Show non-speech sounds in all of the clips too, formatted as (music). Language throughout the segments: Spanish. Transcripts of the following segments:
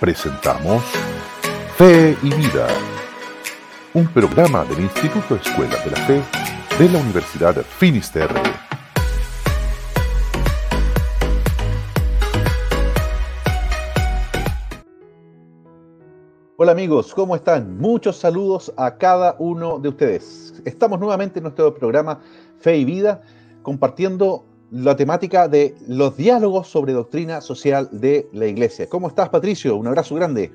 presentamos Fe y Vida, un programa del Instituto Escuela de la Fe de la Universidad Finisterre. Hola amigos, ¿cómo están? Muchos saludos a cada uno de ustedes. Estamos nuevamente en nuestro programa Fe y Vida compartiendo la temática de los diálogos sobre doctrina social de la Iglesia. ¿Cómo estás, Patricio? Un abrazo grande.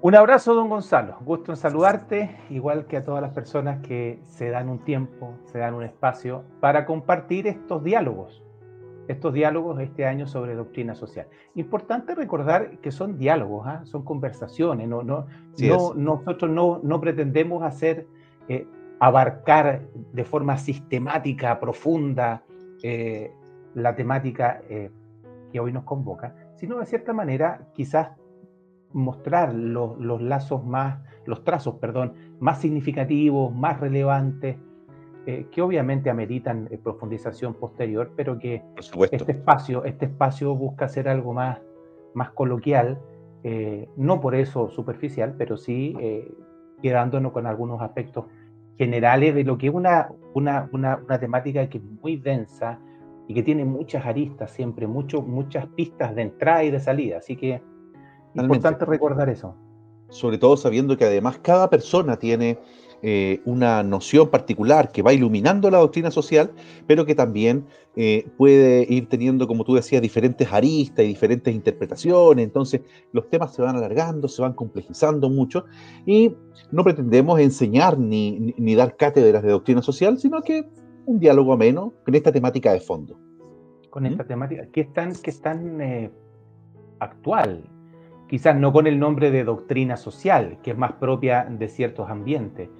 Un abrazo, don Gonzalo. Gusto en saludarte, igual que a todas las personas que se dan un tiempo, se dan un espacio para compartir estos diálogos. Estos diálogos este año sobre doctrina social. Importante recordar que son diálogos, ¿ah? son conversaciones. No, no, nosotros no, no, pretendemos hacer, eh, abarcar de forma sistemática, profunda, eh, la temática eh, que hoy nos convoca, sino de cierta manera quizás mostrar los, lazos más, los trazos, perdón, más significativos, más relevantes, eh, que obviamente ameritan profundización posterior, pero que este espacio, este espacio busca ser algo más, más coloquial, no por eso superficial, pero sí quedándonos con algunos aspectos generales de lo que es una, una, una, temática que es muy densa y que tiene muchas aristas siempre, mucho, muchas pistas de entrada y de salida. Así que es importante recordar eso. Sobre todo sabiendo que además cada persona tiene eh, una noción particular que va iluminando la doctrina social, pero que también eh, puede ir teniendo, como tú decías, diferentes aristas y diferentes interpretaciones. Entonces, los temas se van alargando, se van complejizando mucho y no pretendemos enseñar ni, ni, dar cátedras de doctrina social, sino que un diálogo ameno con esta temática de fondo. Con esta ¿Mm? temática que es tan, que es tan eh, actual, quizás no con el nombre de doctrina social, que es más propia de ciertos ambientes,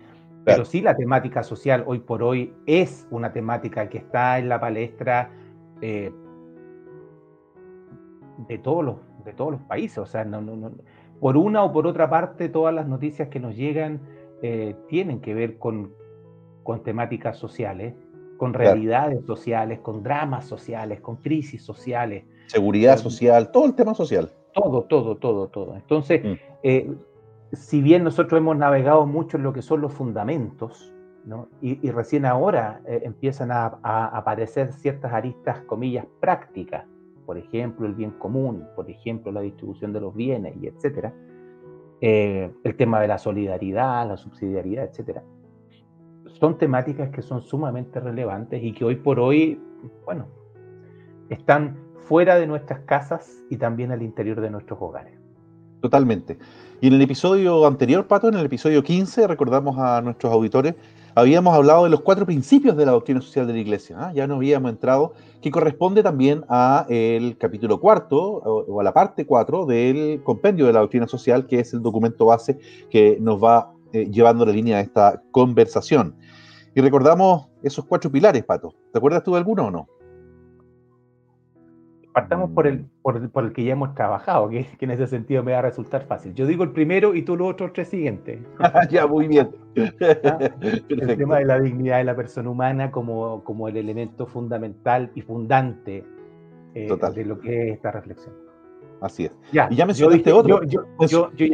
pero sí la temática social hoy por hoy es una temática que está en la palestra eh, de, todos los, de todos los países. O sea, por una o por otra parte, todas las noticias que nos llegan eh, tienen que ver con, con temáticas sociales, con realidades sociales, con dramas sociales, con crisis sociales. Seguridad social, todo el tema social. Todo, todo, todo, todo. Entonces, mm. eh, si bien nosotros hemos navegado mucho en lo que son los fundamentos, y, recién ahora eh, empiezan a, aparecer ciertas aristas, comillas, prácticas, por ejemplo, el bien común, por ejemplo, la distribución de los bienes, y etcétera, eh, el tema de la solidaridad, la subsidiariedad, etcétera. Son temáticas que son sumamente relevantes y que hoy por hoy, bueno, están fuera de nuestras casas y también al interior de nuestros hogares. Totalmente. Y en el episodio anterior, Pato, en el episodio 15, recordamos a nuestros auditores, habíamos hablado de los cuatro principios de la doctrina social de la Iglesia. ¿ah? Ya nos habíamos entrado, que corresponde también a el capítulo cuarto o, a la parte cuatro del compendio de la doctrina social, que es el documento base que nos va eh, llevando la línea de esta conversación. Y recordamos esos cuatro pilares, Pato. ¿Te acuerdas tú de alguno o no? Partamos por el, por, el que ya hemos trabajado, que, en ese sentido me va a resultar fácil. Yo digo el primero y tú los otros tres siguientes. (laughs) ya, muy bien. ¿Ah? (laughs) El tema de la dignidad de la persona humana como, como el elemento fundamental y fundante eh, de lo que es esta reflexión. Así es. Ya, y ya mencionaste otro. Yo,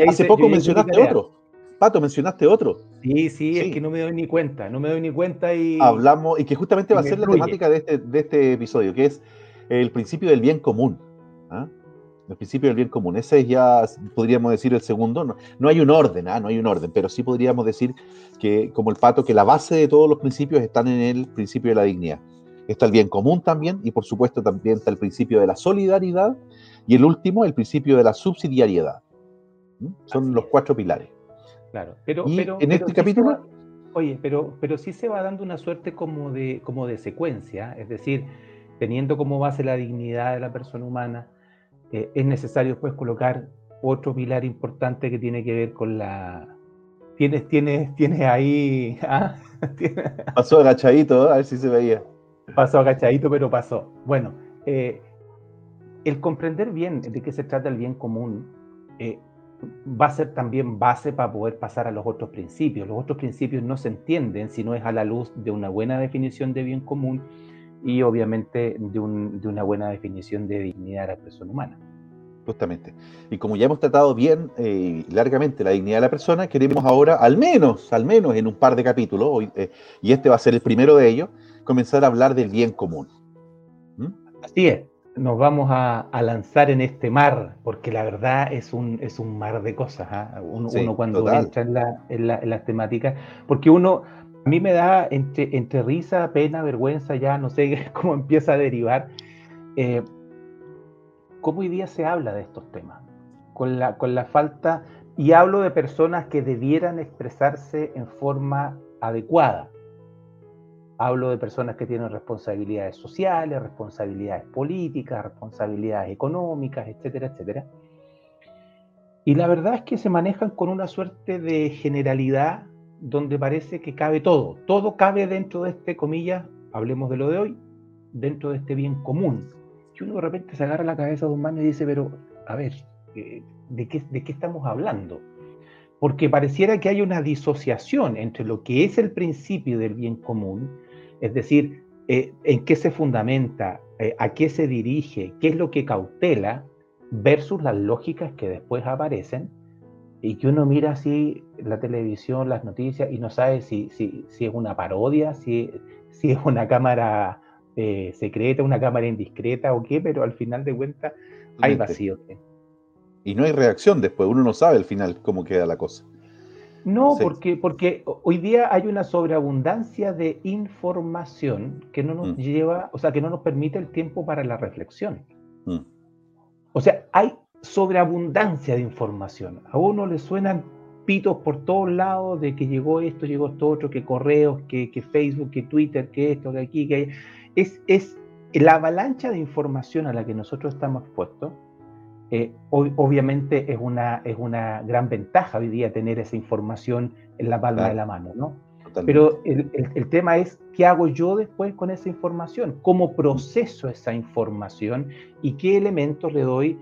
Hace poco mencionaste otro. Pato, mencionaste otro. Sí, sí, es que no me doy ni cuenta, no me doy ni cuenta y... Hablamos, y que justamente va a ser la temática de este, de este episodio, que es el principio del bien común. ¿ah? El principio del bien común. Ese es ya, podríamos decir, el segundo. No, no hay un orden, ¿ah? no hay un orden, pero sí podríamos decir que, como el pato, que la base de todos los principios están en el principio de la dignidad. Está el bien común también, y por supuesto también está el principio de la solidaridad, y el último, el principio de la subsidiariedad. Son los cuatro pilares. Claro, pero, en este capítulo... oye, pero, pero sí se va dando una suerte como de, como de secuencia, es decir, teniendo como base la dignidad de la persona humana, eh, es necesario pues colocar otro pilar importante que tiene que ver con la... Tienes, tienes, tienes ahí... (laughs) ¿ah? Pasó agachadito, a ver si se veía. Pasó agachadito, pero pasó. Bueno, eh, el comprender bien de qué se trata el bien común eh, va a ser también base para poder pasar a los otros principios. Los otros principios no se entienden si no es a la luz de una buena definición de bien común y obviamente de, una buena definición de dignidad de la persona humana. Justamente. Y como ya hemos tratado bien y largamente la dignidad de la persona, queremos ahora, al menos, al menos en un par de capítulos, hoy, y este va a ser el primero de ellos, comenzar a hablar del bien común. ¿Mm? Así es nos vamos a, lanzar en este mar, porque la verdad es un, es un mar de cosas. ¿ah? Uno, cuando entra en, la, en, las temáticas, porque uno, a mí me da entre, entre risa, pena, vergüenza, ya no sé (laughs) cómo empieza a derivar, eh, cómo hoy día se habla de estos temas, con la, con la falta, y hablo de personas que debieran expresarse en forma adecuada Hablo de personas que tienen responsabilidades sociales, responsabilidades políticas, responsabilidades económicas, etcétera, etcétera. Y la verdad es que se manejan con una suerte de generalidad donde parece que cabe todo. Todo cabe dentro de este, comillas, hablemos de lo de hoy, dentro de este bien común. Y uno de repente se agarra la cabeza de un mano y dice, pero, a ver, eh, ¿de qué, ¿de qué estamos hablando? Porque pareciera que hay una disociación entre lo que es el principio del bien común es decir, eh, en qué se fundamenta, eh, a qué se dirige, qué es lo que cautela, versus las lógicas que después aparecen y que uno mira así la televisión, las noticias y no sabe si, si, si es una parodia, si, si es una cámara eh, secreta, una cámara indiscreta o qué, pero al final de cuentas hay vacío. Y no hay reacción después, uno no sabe al final cómo queda la cosa. No, porque, porque hoy día hay una sobreabundancia de información que no nos mm. lleva, o sea, que no nos permite el tiempo para la reflexión. Mm. O sea, hay sobreabundancia de información. A uno le suenan pitos por todos lados de que llegó esto, llegó esto otro, que correos, que, que Facebook, que Twitter, que esto, que aquí, que es, es la avalancha de información a la que nosotros estamos expuestos eh, obviamente es una, es una gran ventaja hoy día tener esa información en la palma de la mano, ¿no? Pero el, el, tema es, ¿qué hago yo después con esa información? ¿Cómo proceso esa información y qué elementos le doy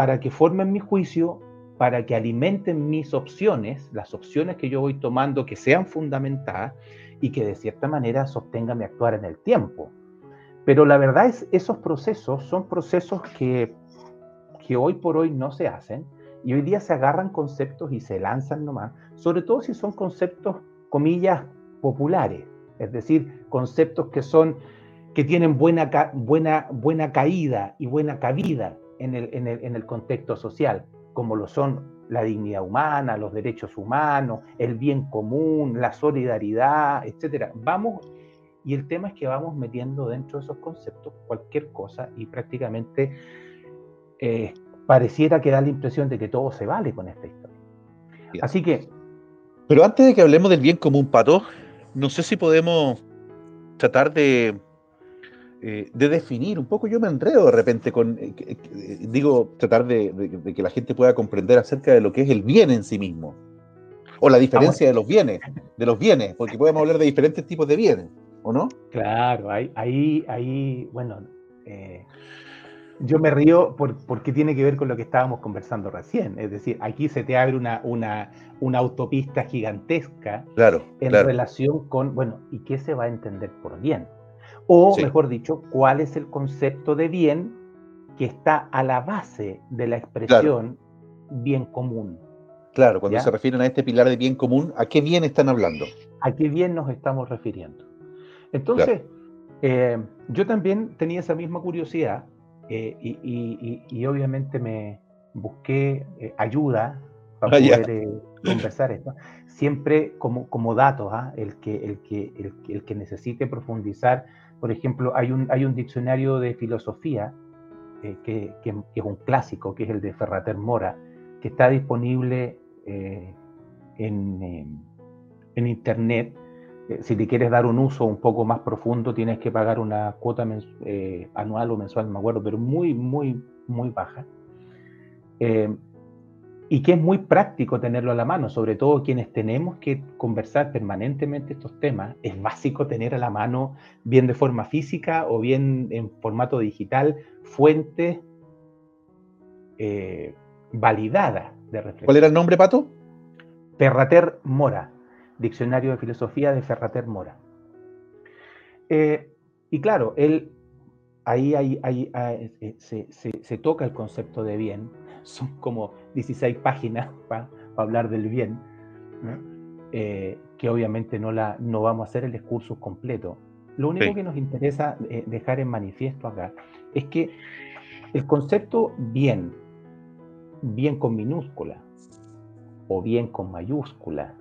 para que formen mi juicio, para que alimenten mis opciones, las opciones que yo voy tomando que sean fundamentadas y que de cierta manera sostengan mi actuar en el tiempo? Pero la verdad es, esos procesos son procesos que que hoy por hoy no se hacen y hoy día se agarran conceptos y se lanzan nomás, sobre todo si son conceptos, comillas, populares, es decir, conceptos que son que tienen buena, buena, buena caída y buena cabida en el, en, el, en el contexto social, como lo son la dignidad humana, los derechos humanos, el bien común, la solidaridad, etcétera. Vamos, y el tema es que vamos metiendo dentro de esos conceptos cualquier cosa y prácticamente eh, pareciera que da la impresión de que todo se vale con esta historia. Así que... Pero antes de que hablemos del bien común, Pato, no sé si podemos tratar de, eh, de definir un poco, yo me enredo de repente con, eh, digo, tratar de, que la gente pueda comprender acerca de lo que es el bien en sí mismo, o la diferencia de los bienes, de los bienes, porque podemos hablar de diferentes tipos de bienes, ¿o no? Claro, ahí, ahí, ahí bueno, yo me río porque tiene que ver con lo que estábamos conversando recién. Es decir, aquí se te abre una, una, una autopista gigantesca claro, en relación con, bueno, ¿y qué se va a entender por bien? O, mejor dicho, ¿cuál es el concepto de bien que está a la base de la expresión bien común? Claro, cuando se refieren a este pilar de bien común, ¿a qué bien están hablando? ¿A qué bien nos estamos refiriendo? Entonces, eh, yo también tenía esa misma curiosidad eh, y, obviamente me busqué eh, ayuda para ah, poder conversar esto. Siempre como, como datos, ¿ah? el, que, el, que, el, que, necesite profundizar, por ejemplo, hay un, hay un diccionario de filosofía que, que, es un clásico, que es el de Ferrater Mora, que está disponible en, en internet eh, si te quieres dar un uso un poco más profundo, tienes que pagar una cuota eh, anual o mensual, me acuerdo, pero muy, muy, muy baja. Eh, y que es muy práctico tenerlo a la mano, sobre todo quienes tenemos que conversar permanentemente estos temas. Es básico tener a la mano, bien de forma física o bien en formato digital, fuentes validadas de reflexión. ¿Cuál era el nombre, Pato? Perrater Mora. Diccionario de Filosofía de Ferrater Mora. Eh, y claro, él ahí hay, eh, se, toca el concepto de bien. Son como 16 páginas (laughs) para hablar del bien, eh, que obviamente no, la, no vamos a hacer el discurso completo. Lo único que nos interesa eh, dejar en manifiesto acá es que el concepto bien, bien con minúscula o bien con mayúscula,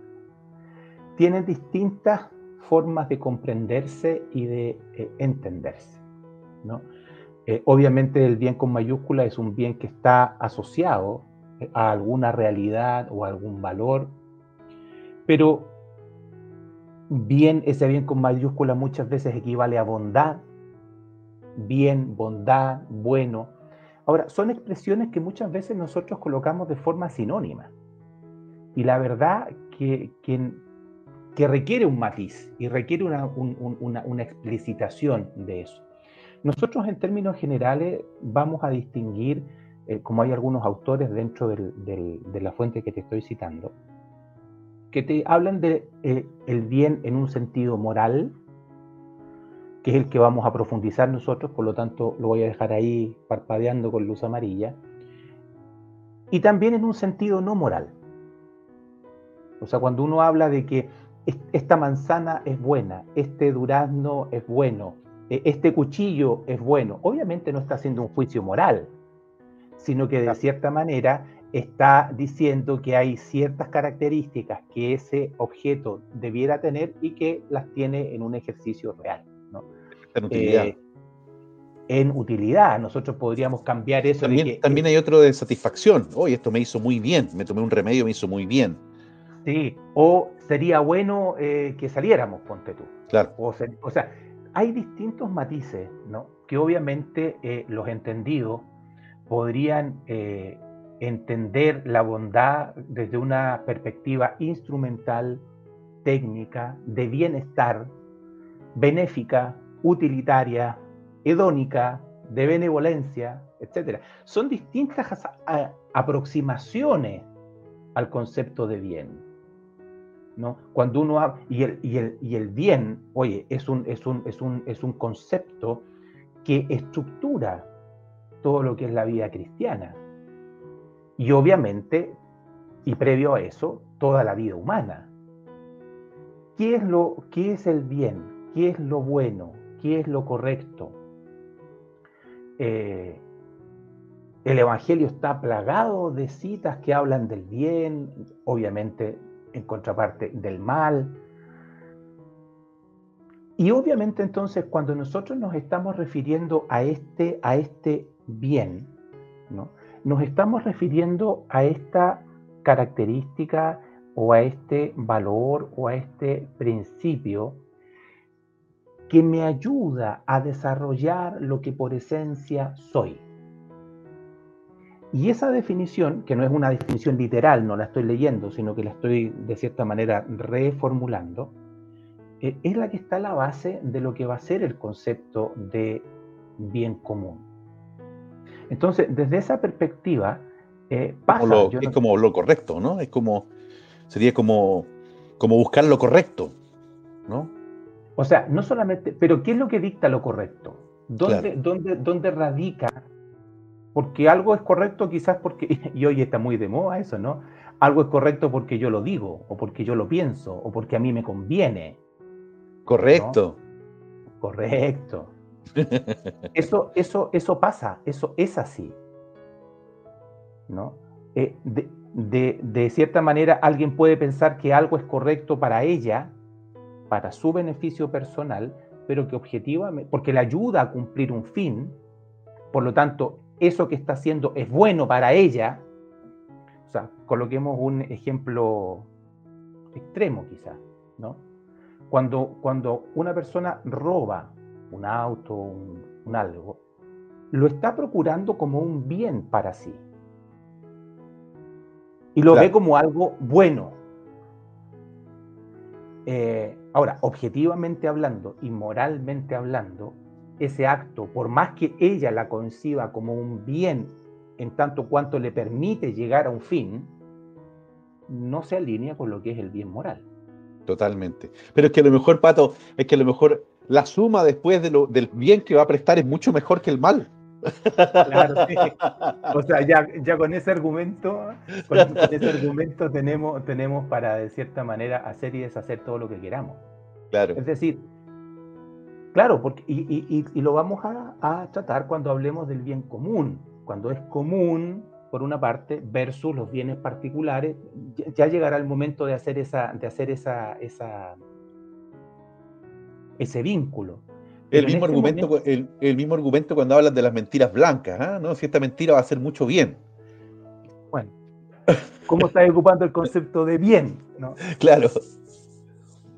tiene distintas formas de comprenderse y de entenderse. ¿no? Eh, obviamente el bien con mayúscula es un bien que está asociado eh, a alguna realidad o a algún valor, pero bien, ese bien con mayúscula muchas veces equivale a bondad, bien, bondad, bueno. Ahora, son expresiones que muchas veces nosotros colocamos de forma sinónima. Y la verdad que, que, requiere un matiz y requiere una, una explicitación de eso. Nosotros en términos generales vamos a distinguir, eh, como hay algunos autores dentro de la fuente que te estoy citando, que te hablan de eh, el bien en un sentido moral, que es el que vamos a profundizar nosotros, por lo tanto lo voy a dejar ahí parpadeando con luz amarilla, y también en un sentido no moral. O sea, cuando uno habla de que esta manzana es buena, este durazno es bueno, este cuchillo es bueno. Obviamente no está haciendo un juicio moral, sino que de cierta manera está diciendo que hay ciertas características que ese objeto debiera tener y que las tiene en un ejercicio real. En utilidad. Eh, en utilidad. Nosotros podríamos cambiar eso. También, también hay otro de satisfacción. Hoy esto me hizo muy bien, me tomé un remedio, me hizo muy bien. Sí, o sería bueno eh, que saliéramos, ponte tú. Claro. O, o sea, hay distintos matices, ¿no? Que obviamente eh, los entendidos podrían eh, entender la bondad desde una perspectiva instrumental, técnica, de bienestar, benéfica, utilitaria, hedónica, de benevolencia, etc. Son distintas aproximaciones al concepto de bien. Cuando uno y el, bien, oye, es un concepto que estructura todo lo que es la vida cristiana. Y obviamente, y previo a eso, toda la vida humana. ¿Qué es, lo, qué es el bien? ¿Qué es lo bueno? ¿Qué es lo correcto? Eh, el Evangelio está plagado de citas que hablan del bien, obviamente en contraparte del mal. Y obviamente entonces cuando nosotros nos estamos refiriendo a este, a este bien, ¿no? nos estamos refiriendo a esta característica o a este valor o a este principio que me ayuda a desarrollar lo que por esencia soy. Y esa definición, que no es una definición literal, no la estoy leyendo, sino que la estoy de cierta manera reformulando, eh, es la que está a la base de lo que va a ser el concepto de bien común. Entonces, desde esa perspectiva, eh, pasa, es como lo correcto, ¿no? Es como, sería como, como buscar lo correcto, ¿no? O sea, no solamente, pero ¿qué es lo que dicta lo correcto? ¿Dónde, dónde, dónde radica porque algo es correcto quizás porque, (laughs) y hoy está muy de moda eso, ¿no? Algo es correcto porque yo lo digo, o porque yo lo pienso, o porque a mí me conviene. Correcto. Correcto. (laughs) Eso, eso, eso pasa, eso es así. ¿No? Eh, de, de cierta manera, alguien puede pensar que algo es correcto para ella, para su beneficio personal, pero que objetivamente, porque le ayuda a cumplir un fin, por lo tanto, eso que está haciendo es bueno para ella, o sea, coloquemos un ejemplo extremo quizás, ¿no? Cuando, cuando una persona roba un auto, un, algo, lo está procurando como un bien para sí. Y lo ve como algo bueno. Eh, ahora, objetivamente hablando y moralmente hablando, ese acto, por más que ella la conciba como un bien en tanto cuanto le permite llegar a un fin, no se alinea con lo que es el bien moral. Totalmente. Pero es que a lo mejor, Pato, es que a lo mejor la suma después de lo, del bien que va a prestar es mucho mejor que el mal. Claro, (laughs) O sea, ya, ya con ese argumento, con, ese argumento tenemos, tenemos para, de cierta manera, hacer y deshacer todo lo que queramos. Claro. Es decir, claro, porque, y, lo vamos a, a, tratar cuando hablemos del bien común. Cuando es común, por una parte, versus los bienes particulares, ya, llegará el momento de hacer esa, de hacer esa, esa ese vínculo. El mismo, este argumento, el, mismo argumento cuando hablan de las mentiras blancas, ¿ah? ¿no? Si esta mentira va a hacer mucho bien. Bueno, ¿cómo estás ocupando el concepto de bien? ¿no? (laughs) Claro.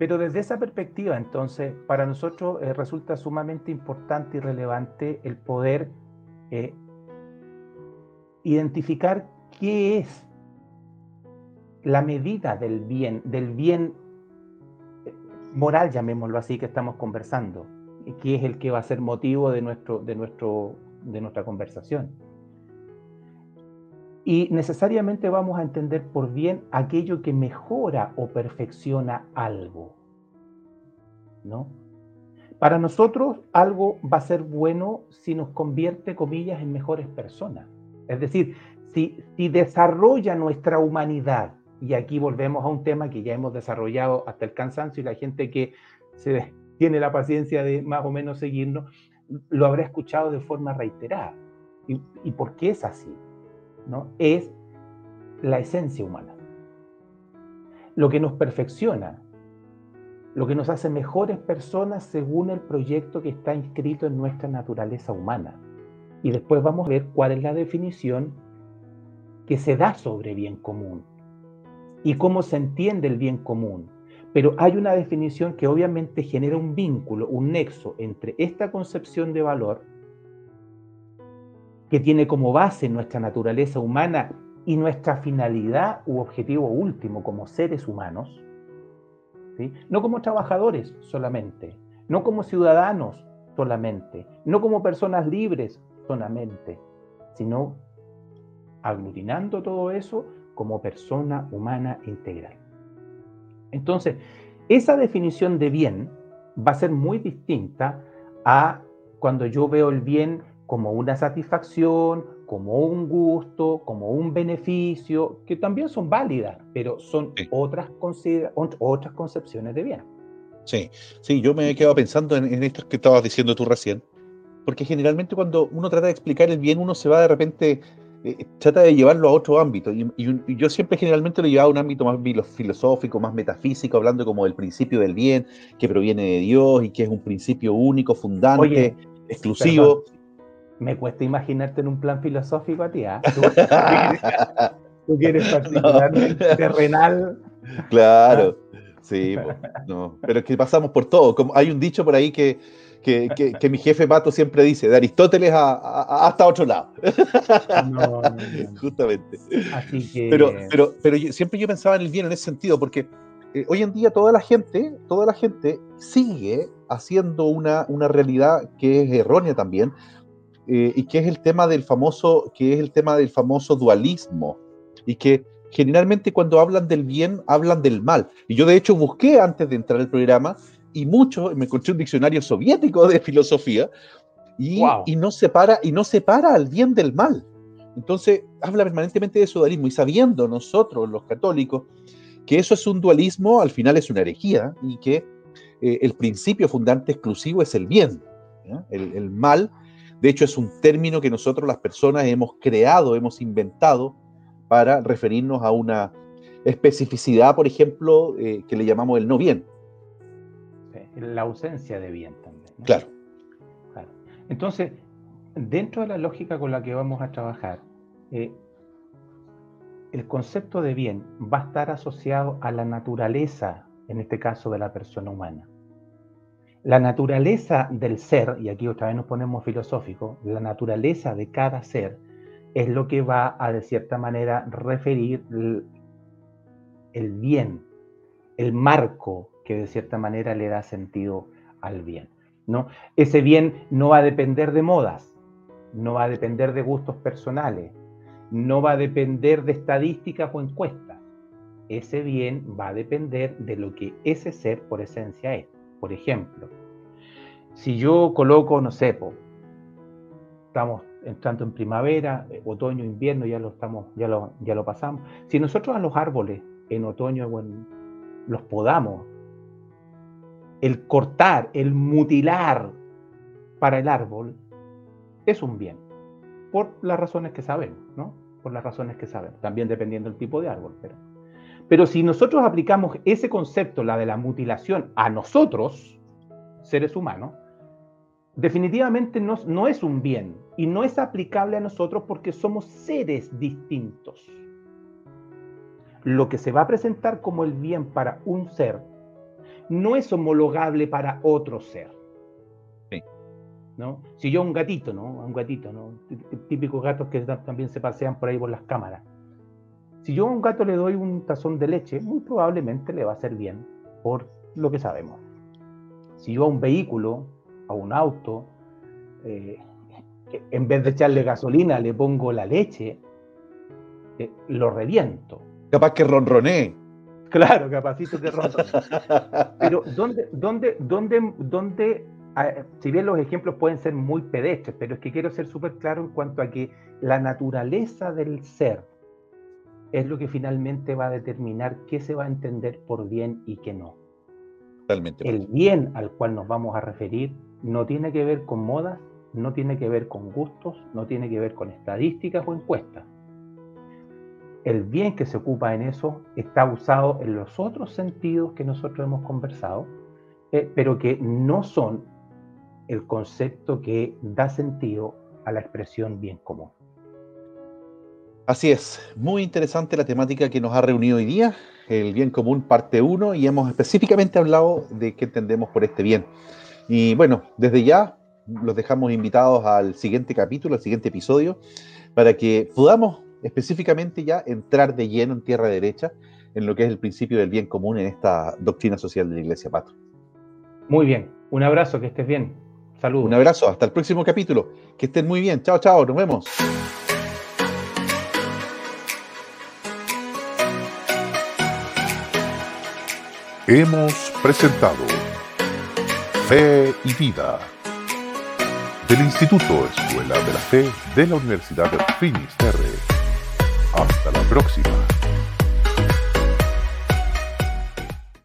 Pero desde esa perspectiva, entonces, para nosotros eh, resulta sumamente importante y relevante el poder eh, identificar qué es la medida del bien, del bien eh, moral, llamémoslo así, que estamos conversando que es el que va a ser motivo de, nuestro, de, nuestro, de nuestra conversación. Y necesariamente vamos a entender por bien aquello que mejora o perfecciona algo. ¿No? Para nosotros algo va a ser bueno si nos convierte, comillas, en mejores personas. Es decir, si, si desarrolla nuestra humanidad, y aquí volvemos a un tema que ya hemos desarrollado hasta el cansancio y la gente que se, (laughs) tiene la paciencia de más o menos seguirnos, lo habrá escuchado de forma reiterada. ¿Y, por qué es así? ¿No? Es la esencia humana. Lo que nos perfecciona, lo que nos hace mejores personas según el proyecto que está inscrito en nuestra naturaleza humana. Y después vamos a ver cuál es la definición que se da sobre bien común y cómo se entiende el bien común pero hay una definición que obviamente genera un vínculo, un nexo entre esta concepción de valor que tiene como base nuestra naturaleza humana y nuestra finalidad u objetivo último como seres humanos, no como trabajadores solamente, no como ciudadanos solamente, no como personas libres solamente, sino aglutinando todo eso como persona humana integral. Entonces, esa definición de bien va a ser muy distinta a cuando yo veo el bien como una satisfacción, como un gusto, como un beneficio, que también son válidas, pero son otras, otras concepciones de bien. Sí, sí, yo me he quedado pensando en, en esto que estabas diciendo tú recién, porque generalmente cuando uno trata de explicar el bien, uno se va de repente eh, trata de llevarlo a otro ámbito. Y, yo siempre generalmente lo llevaba a un ámbito más filosófico, más metafísico, hablando como del principio del bien, que proviene de Dios y que es un principio único, fundante, exclusivo. Me cuesta imaginarte en un plan filosófico a ti, ¿ah? ¿Tú, (laughs) quieres particularmente terrenal. Claro, ah. sí, no. pero es que pasamos por todo. Como hay un dicho por ahí que que, mi jefe Pato siempre dice, de Aristóteles hasta otro lado. No, (laughs) Justamente. Pero, pero, pero siempre yo pensaba en el bien en ese sentido, porque eh, hoy en día toda la gente, toda la gente sigue haciendo una, una realidad que es errónea también, eh, y que es el tema del famoso, que es el tema del famoso dualismo, y que generalmente cuando hablan del bien, hablan del mal. Y yo de hecho busqué antes de entrar al programa y mucho, me encontré un diccionario soviético de filosofía y, y, no separa, y no separa al bien del mal. Entonces habla permanentemente de su dualismo y sabiendo nosotros los católicos que eso es un dualismo, al final es una herejía y que eh, el principio fundante exclusivo es el bien. El, el, mal, de hecho, es un término que nosotros las personas hemos creado, hemos inventado para referirnos a una especificidad, por ejemplo, eh, que le llamamos el no bien la ausencia de bien también. Claro. Entonces, dentro de la lógica con la que vamos a trabajar, eh, el concepto de bien va a estar asociado a la naturaleza, en este caso de la persona humana. La naturaleza del ser, y aquí otra vez nos ponemos filosóficos, la naturaleza de cada ser es lo que va a de cierta manera referir el bien, el marco que de cierta manera le da sentido al bien. ¿no? Ese bien no va a depender de modas, no va a depender de gustos personales, no va a depender de estadísticas o encuestas. Ese bien va a depender de lo que ese ser por esencia es. Por ejemplo, Si yo coloco, no sé, estamos entrando en primavera, eh, otoño, invierno, ya lo estamos, ya lo, ya lo pasamos. Si nosotros a los árboles en otoño los podamos, el cortar, el mutilar para el árbol es un bien, por las razones que sabemos, ¿no? Por las razones que sabemos, también dependiendo del tipo de árbol. Pero, pero si nosotros aplicamos ese concepto, la de la mutilación, a nosotros, seres humanos, definitivamente no, no es un bien y no es aplicable a nosotros porque somos seres distintos. Lo que se va a presentar como el bien para un ser no es homologable para otro ser. ¿no? Si yo un gatito, ¿no? Un gatito, ¿no? Típicos gatos que también se pasean por ahí por las cámaras. Si yo a un gato le doy un tazón de leche, muy probablemente le va a hacer bien, por lo que sabemos. Si yo a un vehículo a un auto, eh, en vez de echarle gasolina le pongo la leche, eh, lo reviento. Capaz que ronroné. Claro, capacito de ronroné. Pero ¿dónde, dónde, dónde, dónde, si bien los ejemplos pueden ser muy pedestres, pero es que quiero ser súper claro en cuanto a que la naturaleza del ser es lo que finalmente va a determinar qué se va a entender por bien y qué no. Totalmente. El bien al cual nos vamos a referir no tiene que ver con modas, no tiene que ver con gustos, no tiene que ver con estadísticas o encuestas. El bien que se ocupa en eso está usado en los otros sentidos que nosotros hemos conversado, eh, pero que no son el concepto que da sentido a la expresión bien común. Así es, muy interesante la temática que nos ha reunido hoy día, el bien común parte 1, y hemos específicamente hablado de qué entendemos por este bien. Y bueno, desde ya los dejamos invitados al siguiente capítulo, al siguiente episodio, para que podamos específicamente ya entrar de lleno en tierra derecha en lo que es el principio del bien común en esta doctrina social de la Iglesia Pato. Muy bien, un abrazo, que estés bien. Saludos. Un abrazo, hasta el próximo capítulo. Que estén muy bien. Chao, chao, nos vemos. Hemos presentado Fe y Vida del Instituto Escuela de la Fe de la Universidad de Finisterre. Hasta la próxima.